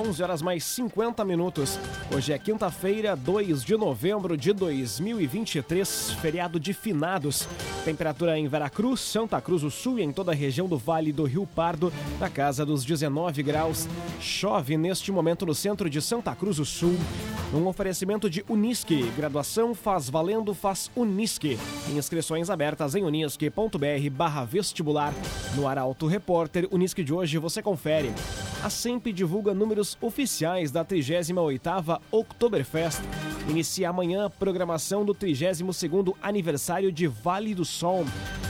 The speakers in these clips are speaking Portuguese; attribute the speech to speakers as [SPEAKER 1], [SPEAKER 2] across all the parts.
[SPEAKER 1] 11 horas mais 50 minutos. Hoje é quinta-feira, 2 de novembro de 2023, feriado de finados. Temperatura em Veracruz, Santa Cruz do Sul e em toda a região do Vale do Rio Pardo, na casa dos 19 graus. Chove neste momento no centro de Santa Cruz do Sul. Um oferecimento de Unisque, graduação faz valendo, faz Unisque. Inscrições abertas em unisque.br vestibular. No Arauto Repórter Unisque de hoje você confere. A SEMP divulga números oficiais da 38ª Oktoberfest. Inicia amanhã a programação do 32º aniversário de Vale do Sol.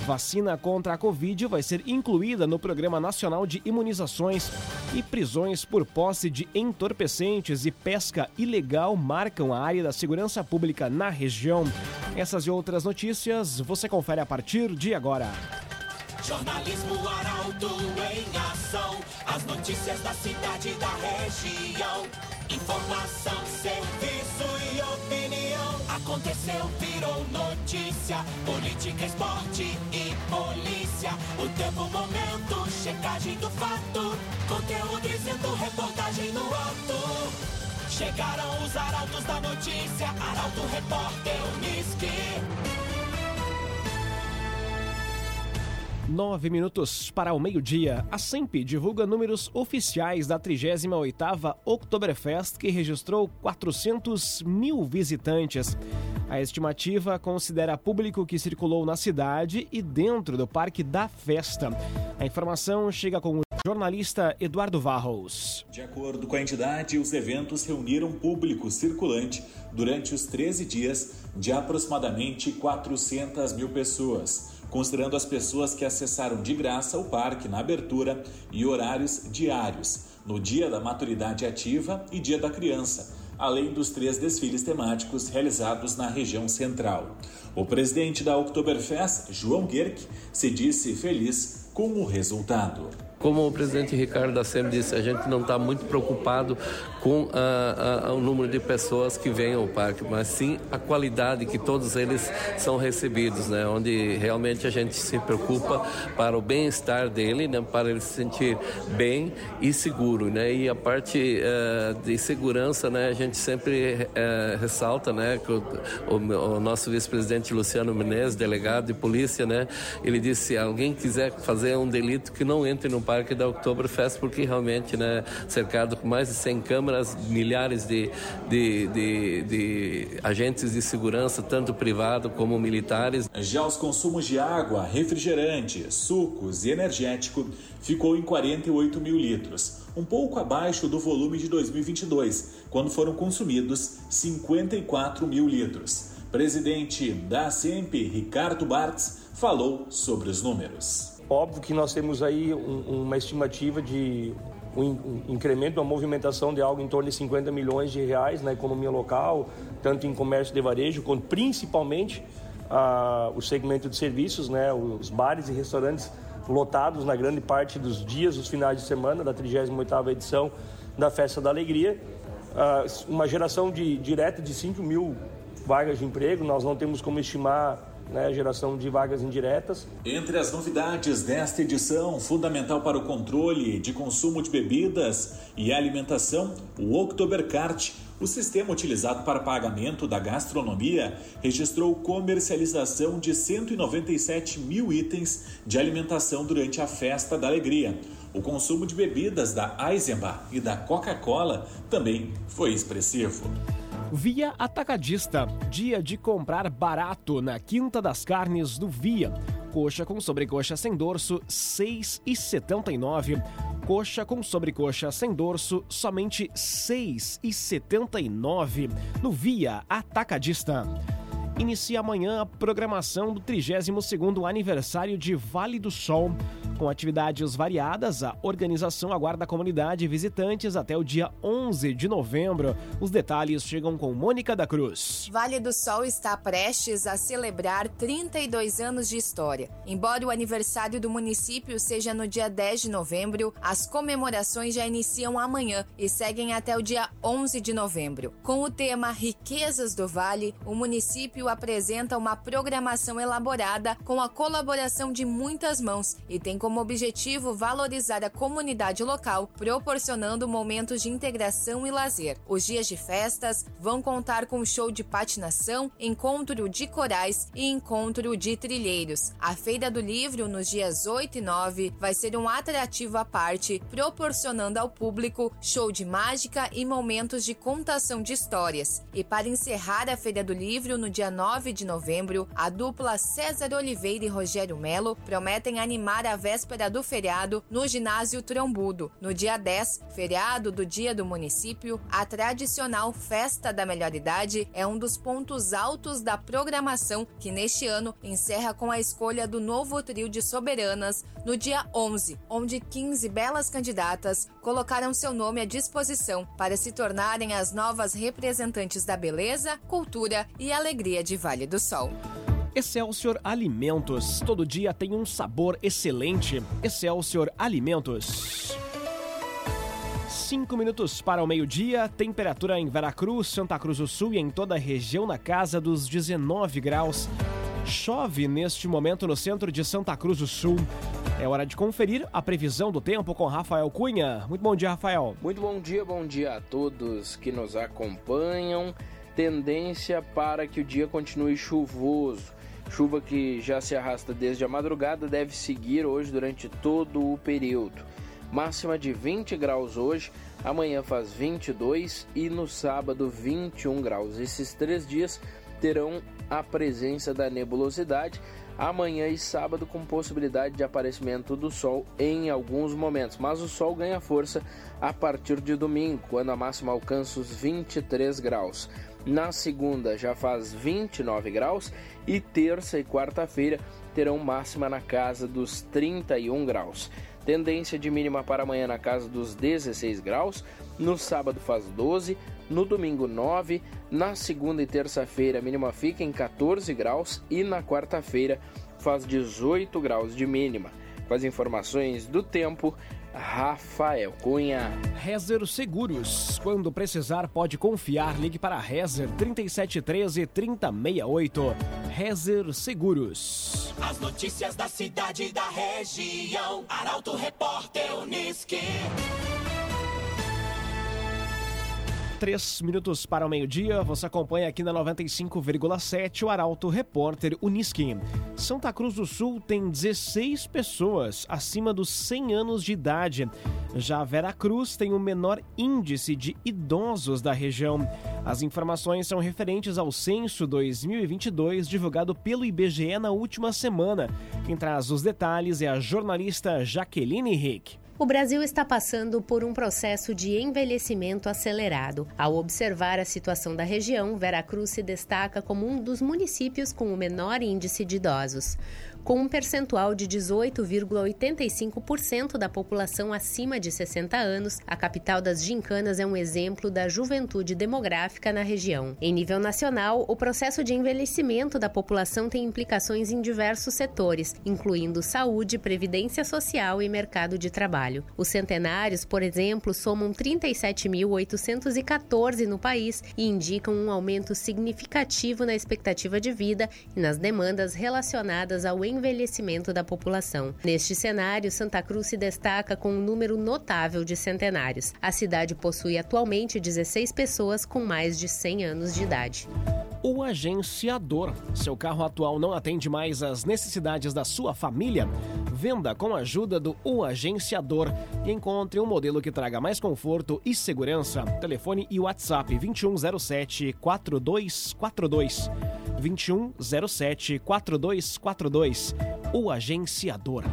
[SPEAKER 1] Vacina contra a Covid vai ser incluída no Programa Nacional de Imunizações e prisões por posse de entorpecentes e pesca ilegal marcam a área da segurança pública na região. Essas e outras notícias você confere a partir de agora.
[SPEAKER 2] Jornalismo Arauto em ação. As notícias da cidade e da região. Informação, serviço e opinião. Aconteceu, virou notícia. Política, esporte e polícia. O tempo, momento, checagem do fato. Conteúdo dizendo, reportagem no ato. Chegaram os arautos da notícia. Arauto, repórter, Unisque.
[SPEAKER 1] Nove minutos para o meio-dia. A SEMP divulga números oficiais da 38ª Oktoberfest, que registrou 400 mil visitantes. A estimativa considera público que circulou na cidade e dentro do Parque da Festa. A informação chega com jornalista Eduardo Varros.
[SPEAKER 3] De acordo com a entidade, os eventos reuniram público circulante durante os 13 dias de aproximadamente 400 mil pessoas considerando as pessoas que acessaram de graça o parque na abertura e horários diários, no dia da maturidade ativa e dia da criança, além dos três desfiles temáticos realizados na região central. O presidente da Oktoberfest, João Gerck, se disse feliz com o resultado.
[SPEAKER 4] Como o presidente Ricardo da SEM disse, a gente não está muito preocupado com a, a, o número de pessoas que vêm ao parque, mas sim a qualidade que todos eles são recebidos, né? onde realmente a gente se preocupa para o bem-estar dele, né? para ele se sentir bem e seguro. Né? E a parte uh, de segurança, né? a gente sempre uh, ressalta né? que o, o, o nosso vice-presidente Luciano Menezes, delegado de polícia, né? ele disse: se alguém quiser fazer um delito, que não entre no parque da Oktoberfest, porque realmente, né, cercado com mais de 100 câmeras, milhares de, de, de, de agentes de segurança, tanto privado como militares.
[SPEAKER 3] Já os consumos de água, refrigerante, sucos e energético ficou em 48 mil litros, um pouco abaixo do volume de 2022, quando foram consumidos 54 mil litros. Presidente da SEMP, Ricardo Bartz, falou sobre os números.
[SPEAKER 5] Óbvio que nós temos aí um, uma estimativa de um, incremento, uma movimentação de algo em torno de 50 milhões de reais na economia local, tanto em comércio de varejo, quanto principalmente ah, o segmento de serviços, né, os bares e restaurantes lotados na grande parte dos dias, os finais de semana da 38ª edição da Festa da Alegria. Ah, uma geração de, direta de 5 mil vagas de emprego, nós não temos como estimar né, geração de vagas indiretas.
[SPEAKER 3] Entre as novidades desta edição, fundamental para o controle de consumo de bebidas e alimentação, o Oktoberkart, o sistema utilizado para pagamento da gastronomia, registrou comercialização de 197 mil itens de alimentação durante a Festa da Alegria. O consumo de bebidas da Eisenbach e da Coca-Cola também foi expressivo.
[SPEAKER 1] Via Atacadista. Dia de comprar barato na Quinta das Carnes do Via. Coxa com sobrecoxa sem dorso, R$ 6,79. Coxa com sobrecoxa sem dorso, somente R$ 6,79. No Via Atacadista. Inicia amanhã a programação do 32º aniversário de Vale do Sol. Com atividades variadas, a organização aguarda a comunidade visitantes até o dia 11 de novembro. Os detalhes chegam com Mônica da Cruz.
[SPEAKER 6] Vale do Sol está prestes a celebrar 32 anos de história. Embora o aniversário do município seja no dia 10 de novembro, as comemorações já iniciam amanhã e seguem até o dia 11 de novembro. Com o tema Riquezas do Vale, o município apresenta uma programação elaborada com a colaboração de muitas mãos e tem como como objetivo valorizar a comunidade local, proporcionando momentos de integração e lazer. Os dias de festas vão contar com show de patinação, encontro de corais e encontro de trilheiros. A Feira do Livro, nos dias 8 e 9, vai ser um atrativo à parte, proporcionando ao público show de mágica e momentos de contação de histórias. E para encerrar a Feira do Livro, no dia 9 de novembro, a dupla César Oliveira e Rogério Melo prometem animar a véspera do feriado no ginásio Trombudo. No dia 10, feriado do Dia do Município, a tradicional Festa da Melhor Idade é um dos pontos altos da programação que neste ano encerra com a escolha do novo trio de soberanas no dia 11, onde 15 belas candidatas colocaram seu nome à disposição para se tornarem as novas representantes da beleza, cultura e alegria de Vale do Sol.
[SPEAKER 1] Excelsior Alimentos. Todo dia tem um sabor excelente. Excelsior Alimentos. Cinco minutos para o meio-dia, temperatura em Veracruz, Santa Cruz do Sul e em toda a região na casa dos 19 graus. Chove neste momento no centro de Santa Cruz do Sul. É hora de conferir a previsão do tempo com Rafael Cunha. Muito bom dia, Rafael.
[SPEAKER 7] Muito bom dia, bom dia a todos que nos acompanham. Tendência para que o dia continue chuvoso. Chuva que já se arrasta desde a madrugada deve seguir hoje durante todo o período. Máxima de 20 graus hoje, amanhã faz 22 e no sábado 21 graus. Esses três dias terão a presença da nebulosidade amanhã e sábado com possibilidade de aparecimento do sol em alguns momentos, mas o sol ganha força a partir de domingo, quando a máxima alcança os 23 graus. Na segunda já faz 29 graus e terça e quarta-feira terão máxima na casa dos 31 graus. Tendência de mínima para amanhã na casa dos 16 graus, no sábado faz 12, no domingo 9, na segunda e terça-feira a mínima fica em 14 graus e na quarta-feira faz 18 graus de mínima. Com as informações do tempo, Rafael Cunha.
[SPEAKER 1] Rezer Seguros. Quando precisar, pode confiar. Ligue para Rezer 3713 3068. Rezer Seguros.
[SPEAKER 2] As notícias da cidade e da região. Arauto Repórter Uniski.
[SPEAKER 1] Três minutos para o meio-dia, você acompanha aqui na 95,7 o Arauto Repórter Uniski. Santa Cruz do Sul tem 16 pessoas acima dos 100 anos de idade. Já Vera Cruz tem o menor índice de idosos da região. As informações são referentes ao censo 2022 divulgado pelo IBGE na última semana. Quem traz os detalhes é a jornalista Jaqueline Rick.
[SPEAKER 8] O Brasil está passando por um processo de envelhecimento acelerado. Ao observar a situação da região, Veracruz se destaca como um dos municípios com o menor índice de idosos com um percentual de 18,85% da população acima de 60 anos, a capital das gincanas é um exemplo da juventude demográfica na região. Em nível nacional, o processo de envelhecimento da população tem implicações em diversos setores, incluindo saúde, previdência social e mercado de trabalho. Os centenários, por exemplo, somam 37.814 no país e indicam um aumento significativo na expectativa de vida e nas demandas relacionadas ao envelhecimento da população. Neste cenário, Santa Cruz se destaca com um número notável de centenários. A cidade possui atualmente 16 pessoas com mais de 100 anos de idade.
[SPEAKER 1] O agenciador. Seu carro atual não atende mais às necessidades da sua família? Venda com a ajuda do O Agenciador e encontre um modelo que traga mais conforto e segurança. Telefone e WhatsApp 2107 4242. 2107 4242. O Agenciador.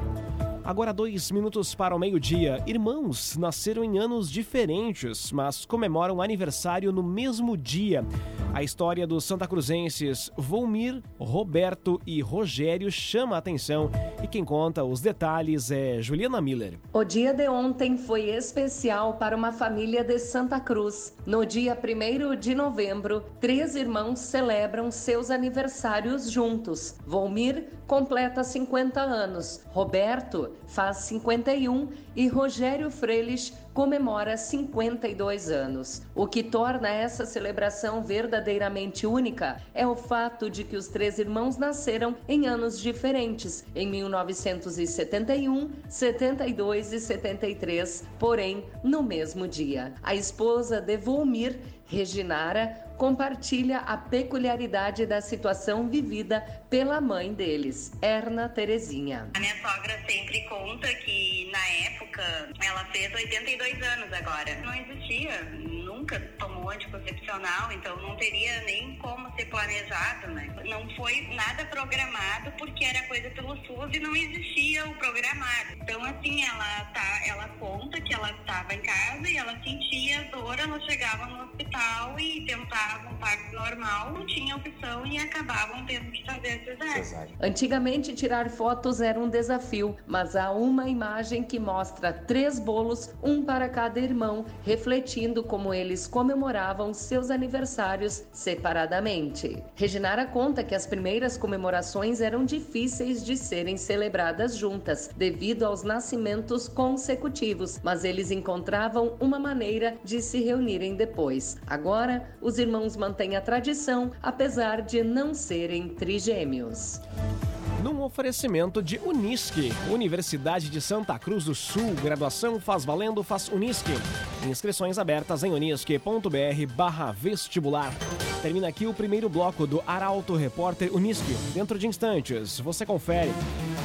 [SPEAKER 1] Agora, dois minutos para o meio-dia. Irmãos nasceram em anos diferentes, mas comemoram aniversário no mesmo dia. A história dos Santa Cruzenses Volmir, Roberto e Rogério chama a atenção e quem conta os detalhes é Juliana Miller.
[SPEAKER 9] O dia de ontem foi especial para uma família de Santa Cruz. No dia 1 de novembro, três irmãos celebram seus aniversários juntos. Volmir completa 50 anos, Roberto faz 51 e Rogério Freilich comemora 52 anos. O que torna essa celebração verdadeiramente única é o fato de que os três irmãos nasceram em anos diferentes, em 1971, 72 e 73, porém no mesmo dia. A esposa de Volmir, Reginara, compartilha a peculiaridade da situação vivida pela mãe deles, Erna Terezinha.
[SPEAKER 10] A minha sogra sempre conta que na época ela fez 82 anos agora. Não existia, nunca tomou anticoncepcional, então não teria nem como ser planejado, né? Não foi nada programado porque era coisa pelo SUS e não existia o programado. Então assim, ela tá, ela conta que ela estava em casa e ela sentia dor, ela chegava no hospital e tentava um parto normal, não tinha opção e acabavam tendo que fazer cesárea.
[SPEAKER 9] Antigamente, tirar fotos era um desafio, mas há uma imagem que mostra três bolos, um para cada irmão, refletindo como eles comemoravam seus aniversários separadamente. Reginara conta que as primeiras comemorações eram difíceis de serem celebradas juntas, devido aos nascimentos consecutivos, mas eles encontravam uma maneira de se reunirem depois. Agora, os irmãos irmãos mantêm a tradição, apesar de não serem trigêmeos.
[SPEAKER 1] Num oferecimento de Unisque, Universidade de Santa Cruz do Sul, graduação faz valendo, faz Unisque. Inscrições abertas em unisque.br barra vestibular. Termina aqui o primeiro bloco do Arauto Repórter Unisque. Dentro de instantes, você confere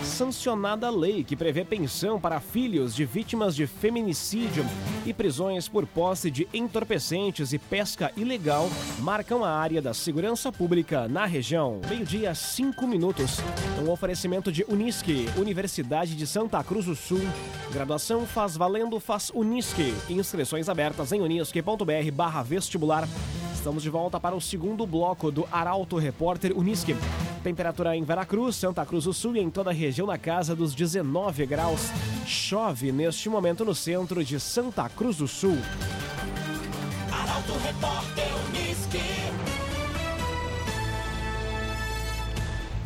[SPEAKER 1] sancionada a lei que prevê pensão para filhos de vítimas de feminicídio e prisões por posse de entorpecentes e pesca ilegal marcam a área da segurança pública na região. Meio-dia, cinco minutos. Um oferecimento de Unisque, Universidade de Santa Cruz do Sul. Graduação faz valendo, faz Unisque. Inscrições abertas em unisque.br barra vestibular. Estamos de volta para o segundo bloco do Arauto Repórter Unisque. Temperatura em Veracruz, Santa Cruz do Sul e em toda a região na casa dos 19 graus. Chove neste momento no centro de Santa Cruz do Sul.
[SPEAKER 2] Arauto Repórter Unisque.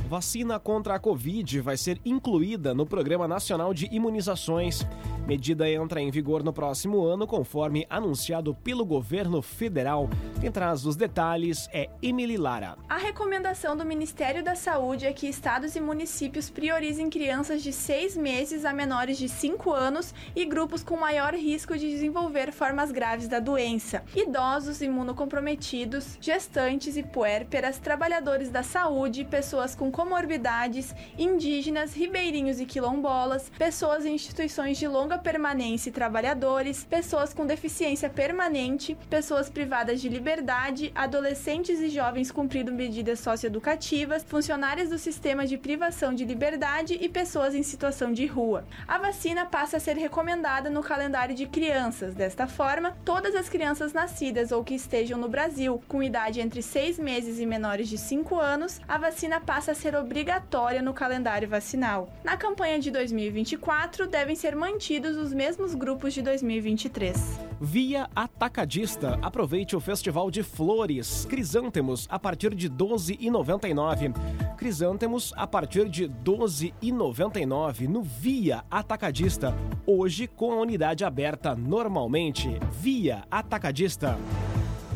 [SPEAKER 1] Vacina contra a Covid vai ser incluída no Programa Nacional de Imunizações. Medida entra em vigor no próximo ano, conforme anunciado pelo governo federal. Quem traz os detalhes é Emily Lara.
[SPEAKER 11] A recomendação do Ministério da Saúde é que estados e municípios priorizem crianças de seis meses a menores de 5 anos e grupos com maior risco de desenvolver formas graves da doença, idosos imunocomprometidos, gestantes e puérperas, trabalhadores da saúde, pessoas com comorbidades, indígenas, ribeirinhos e quilombolas, pessoas em instituições de longa permanência e trabalhadores, pessoas com deficiência permanente, pessoas privadas de liberdade, adolescentes e jovens cumprindo medidas socioeducativas, funcionários do sistema de privação de liberdade e pessoas em situação de rua. A vacina passa a ser recomendada no calendário de crianças. Desta forma, todas as crianças nascidas ou que estejam no Brasil com idade entre 6 meses e menores de 5 anos, a vacina passa a ser obrigatória no calendário vacinal. Na campanha de 2024, devem ser mantidos os mesmos grupos de 2023.
[SPEAKER 1] Via Atacadista. Aproveite o Festival de Flores. Crisântemos a partir de R$ 12,99. Crisântemos a partir de R$ 12,99 no Via Atacadista. Hoje com a unidade aberta normalmente. Via Atacadista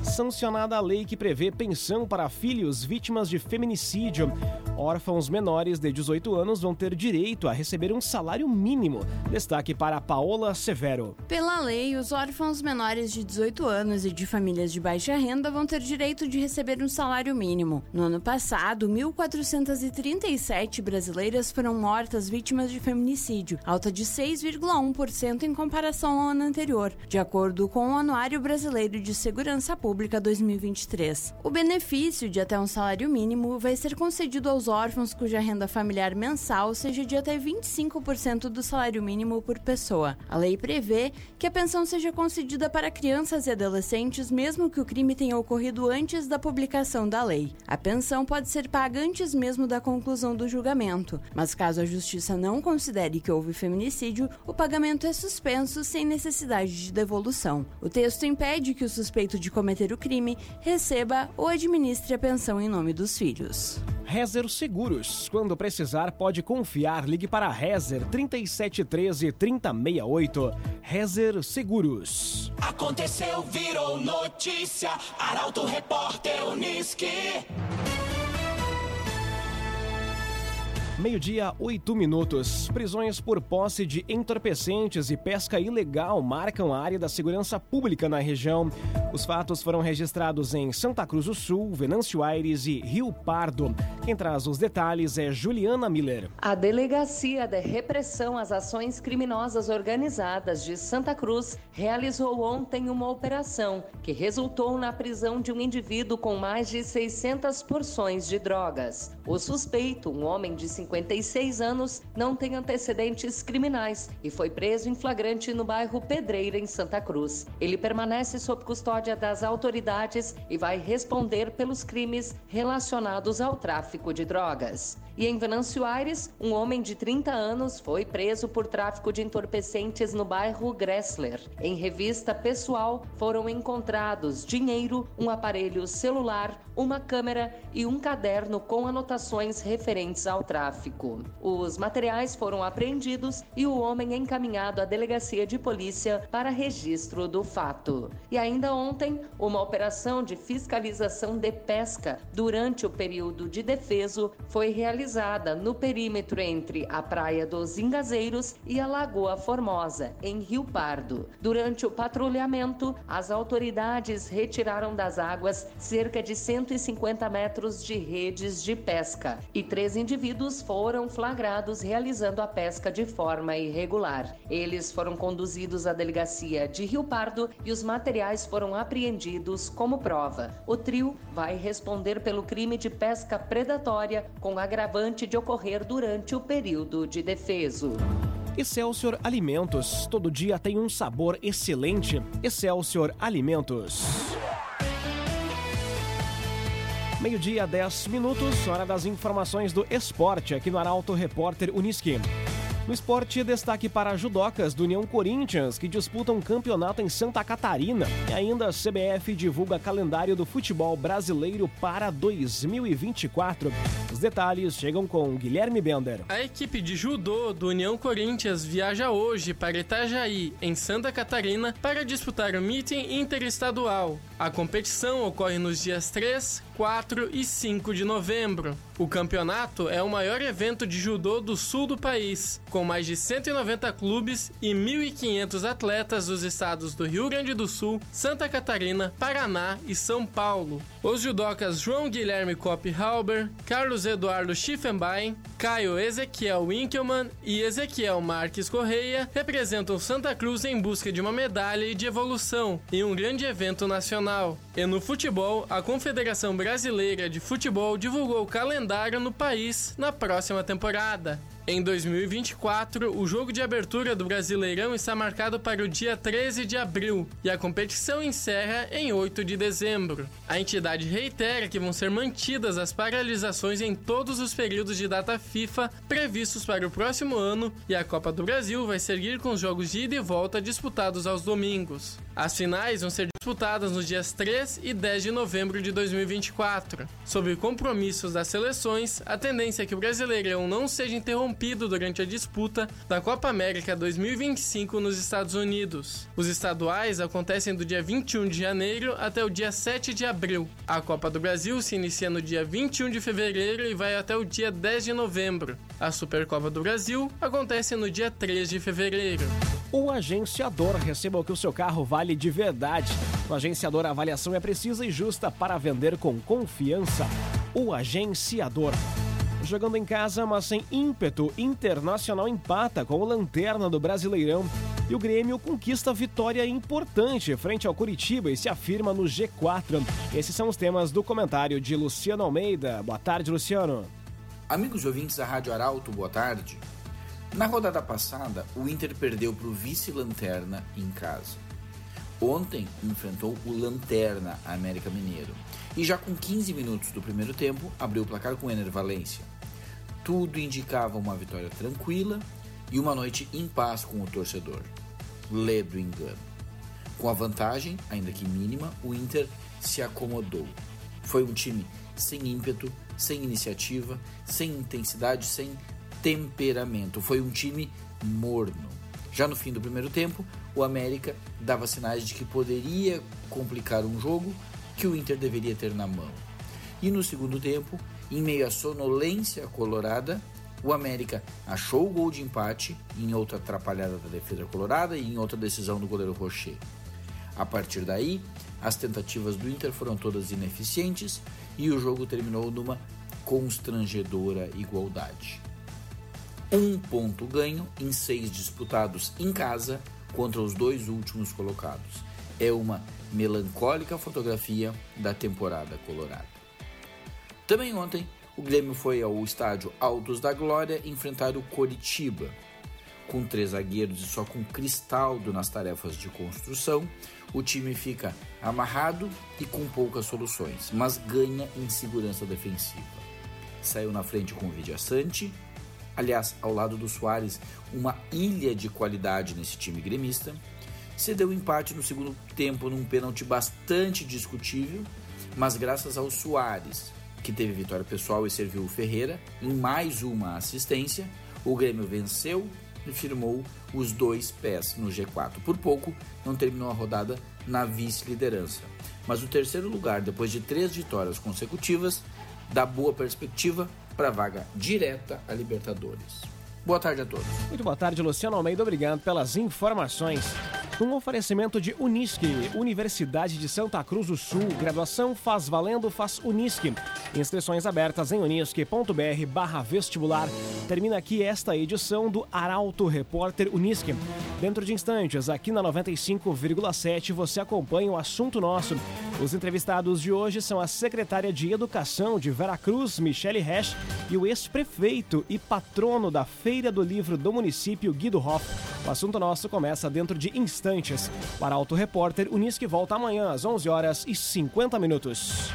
[SPEAKER 1] sancionada a lei que prevê pensão para filhos vítimas de feminicídio. Órfãos menores de 18 anos vão ter direito a receber um salário mínimo. Destaque para Paola Severo.
[SPEAKER 12] Pela lei, os órfãos menores de 18 anos e de famílias de baixa renda vão ter direito de receber um salário mínimo. No ano passado, 1.437 brasileiras foram mortas vítimas de feminicídio, alta de 6,1% em comparação ao ano anterior, de acordo com o Anuário Brasileiro de Segurança Pública. Pública 2023. O benefício de até um salário mínimo vai ser concedido aos órfãos cuja renda familiar mensal seja de até 25% do salário mínimo por pessoa. A lei prevê que a pensão seja concedida para crianças e adolescentes mesmo que o crime tenha ocorrido antes da publicação da lei. A pensão pode ser paga antes mesmo da conclusão do julgamento, mas caso a justiça não considere que houve feminicídio, o pagamento é suspenso sem necessidade de devolução. O texto impede que o suspeito de cometer o crime receba ou administre a pensão em nome dos filhos.
[SPEAKER 1] Rezer Seguros. Quando precisar, pode confiar. Ligue para Rezer 3713 3068. Rezer Seguros.
[SPEAKER 2] Aconteceu, virou notícia. Arauto Repórter Uniski.
[SPEAKER 1] Meio-dia, oito minutos. Prisões por posse de entorpecentes e pesca ilegal marcam a área da segurança pública na região. Os fatos foram registrados em Santa Cruz do Sul, Venâncio Aires e Rio Pardo. Quem traz os detalhes é Juliana Miller.
[SPEAKER 9] A Delegacia de Repressão às Ações Criminosas Organizadas de Santa Cruz realizou ontem uma operação que resultou na prisão de um indivíduo com mais de 600 porções de drogas. O suspeito, um homem de 56 anos, não tem antecedentes criminais e foi preso em flagrante no bairro Pedreira, em Santa Cruz. Ele permanece sob custódia das autoridades e vai responder pelos crimes relacionados ao tráfico de drogas. E em Venâncio Aires, um homem de 30 anos foi preso por tráfico de entorpecentes no bairro Gressler. Em revista pessoal foram encontrados dinheiro, um aparelho celular, uma câmera e um caderno com anotações referentes ao tráfico. Os materiais foram apreendidos e o homem encaminhado à delegacia de polícia para registro do fato. E ainda ontem, uma operação de fiscalização de pesca durante o período de defeso foi realizada no perímetro entre a Praia dos Ingazeiros e a Lagoa Formosa, em Rio Pardo. Durante o patrulhamento, as autoridades retiraram das águas cerca de 150 metros de redes de pesca e três indivíduos foram flagrados realizando a pesca de forma irregular. Eles foram conduzidos à delegacia de Rio Pardo e os materiais foram apreendidos como prova. O trio vai responder pelo crime de pesca predatória com agravante de ocorrer durante o período de defeso.
[SPEAKER 1] Excelsior Alimentos. Todo dia tem um sabor excelente. Excelsior Alimentos. Meio-dia, 10 minutos, hora das informações do esporte aqui no Arauto Repórter Uniski. No esporte, destaque para judocas do União Corinthians, que disputam campeonato em Santa Catarina. E ainda a CBF divulga calendário do futebol brasileiro para 2024. Os detalhes chegam com Guilherme Bender.
[SPEAKER 13] A equipe de judô do União Corinthians viaja hoje para Itajaí, em Santa Catarina, para disputar o meeting interestadual. A competição ocorre nos dias 3, 4 e 5 de novembro. O campeonato é o maior evento de judô do sul do país, com mais de 190 clubes e 1.500 atletas dos estados do Rio Grande do Sul, Santa Catarina, Paraná e São Paulo. Os judocas João Guilherme Kopp Halber, Carlos Eduardo Schiffenbein, Caio Ezequiel Winkelmann e Ezequiel Marques Correia representam Santa Cruz em busca de uma medalha e de evolução em um grande evento nacional. E no futebol, a Confederação Brasileira de Futebol divulgou o calendário no país na próxima temporada. Em 2024, o jogo de abertura do Brasileirão está marcado para o dia 13 de abril e a competição encerra em 8 de dezembro. A entidade reitera que vão ser mantidas as paralisações em todos os períodos de data FIFA previstos para o próximo ano e a Copa do Brasil vai seguir com os jogos de ida e volta disputados aos domingos. As finais vão ser disputadas nos dias 3 e 10 de novembro de 2024. Sobre compromissos das seleções, a tendência é que o Brasileirão não seja interrompido durante a disputa da Copa América 2025 nos Estados Unidos. Os estaduais acontecem do dia 21 de janeiro até o dia 7 de abril. A Copa do Brasil se inicia no dia 21 de fevereiro e vai até o dia 10 de novembro. A Supercopa do Brasil acontece no dia 3 de fevereiro.
[SPEAKER 1] O agenciador receba o que o seu carro vale de verdade. No agenciador, a avaliação é precisa e justa para vender com confiança. O agenciador. Jogando em casa, mas sem ímpeto, Internacional empata com o Lanterna do Brasileirão. E o Grêmio conquista vitória importante frente ao Curitiba e se afirma no G4. Esses são os temas do comentário de Luciano Almeida. Boa tarde, Luciano.
[SPEAKER 14] Amigos ouvintes da Rádio Arauto, boa tarde. Na rodada passada, o Inter perdeu para o vice-lanterna em casa. Ontem enfrentou o Lanterna América Mineiro e já com 15 minutos do primeiro tempo abriu o placar com o Ener Valência. Tudo indicava uma vitória tranquila e uma noite em paz com o torcedor. Lê do engano. Com a vantagem, ainda que mínima, o Inter se acomodou. Foi um time sem ímpeto, sem iniciativa, sem intensidade, sem temperamento. Foi um time morno. Já no fim do primeiro tempo, o América dava sinais de que poderia complicar um jogo que o Inter deveria ter na mão. E no segundo tempo, em meio à sonolência colorada, o América achou o gol de empate em outra atrapalhada da defesa colorada e em outra decisão do goleiro Rocher. A partir daí, as tentativas do Inter foram todas ineficientes e o jogo terminou numa constrangedora igualdade. Um ponto ganho em seis disputados em casa contra os dois últimos colocados. É uma melancólica fotografia da temporada colorada. Também ontem, o Grêmio foi ao estádio Altos da Glória enfrentar o Coritiba. Com três zagueiros e só com Cristaldo nas tarefas de construção, o time fica amarrado e com poucas soluções, mas ganha em segurança defensiva. Saiu na frente com o Vidia Sante, aliás, ao lado do Soares, uma ilha de qualidade nesse time gremista. Cedeu empate no segundo tempo num pênalti bastante discutível, mas graças ao Soares, que teve vitória pessoal e serviu o Ferreira em mais uma assistência, o Grêmio venceu e firmou os dois pés no G4. Por pouco, não terminou a rodada na vice-liderança. Mas o terceiro lugar, depois de três vitórias consecutivas, dá boa perspectiva para a vaga direta à Libertadores. Boa tarde a todos.
[SPEAKER 1] Muito boa tarde, Luciano Almeida. Obrigado pelas informações. Um oferecimento de Unisque, Universidade de Santa Cruz do Sul. Graduação faz valendo, faz Unisque. Inscrições abertas em unisque.br barra vestibular. Termina aqui esta edição do Arauto Repórter Unisque. Dentro de instantes, aqui na 95,7, você acompanha o assunto nosso. Os entrevistados de hoje são a secretária de Educação de Veracruz, Michele Resch, e o ex-prefeito e patrono da Feira do Livro do município, Guido Hoff. O assunto nosso começa dentro de instantes. O Arauto Repórter Unisque volta amanhã às 11 horas e 50 minutos.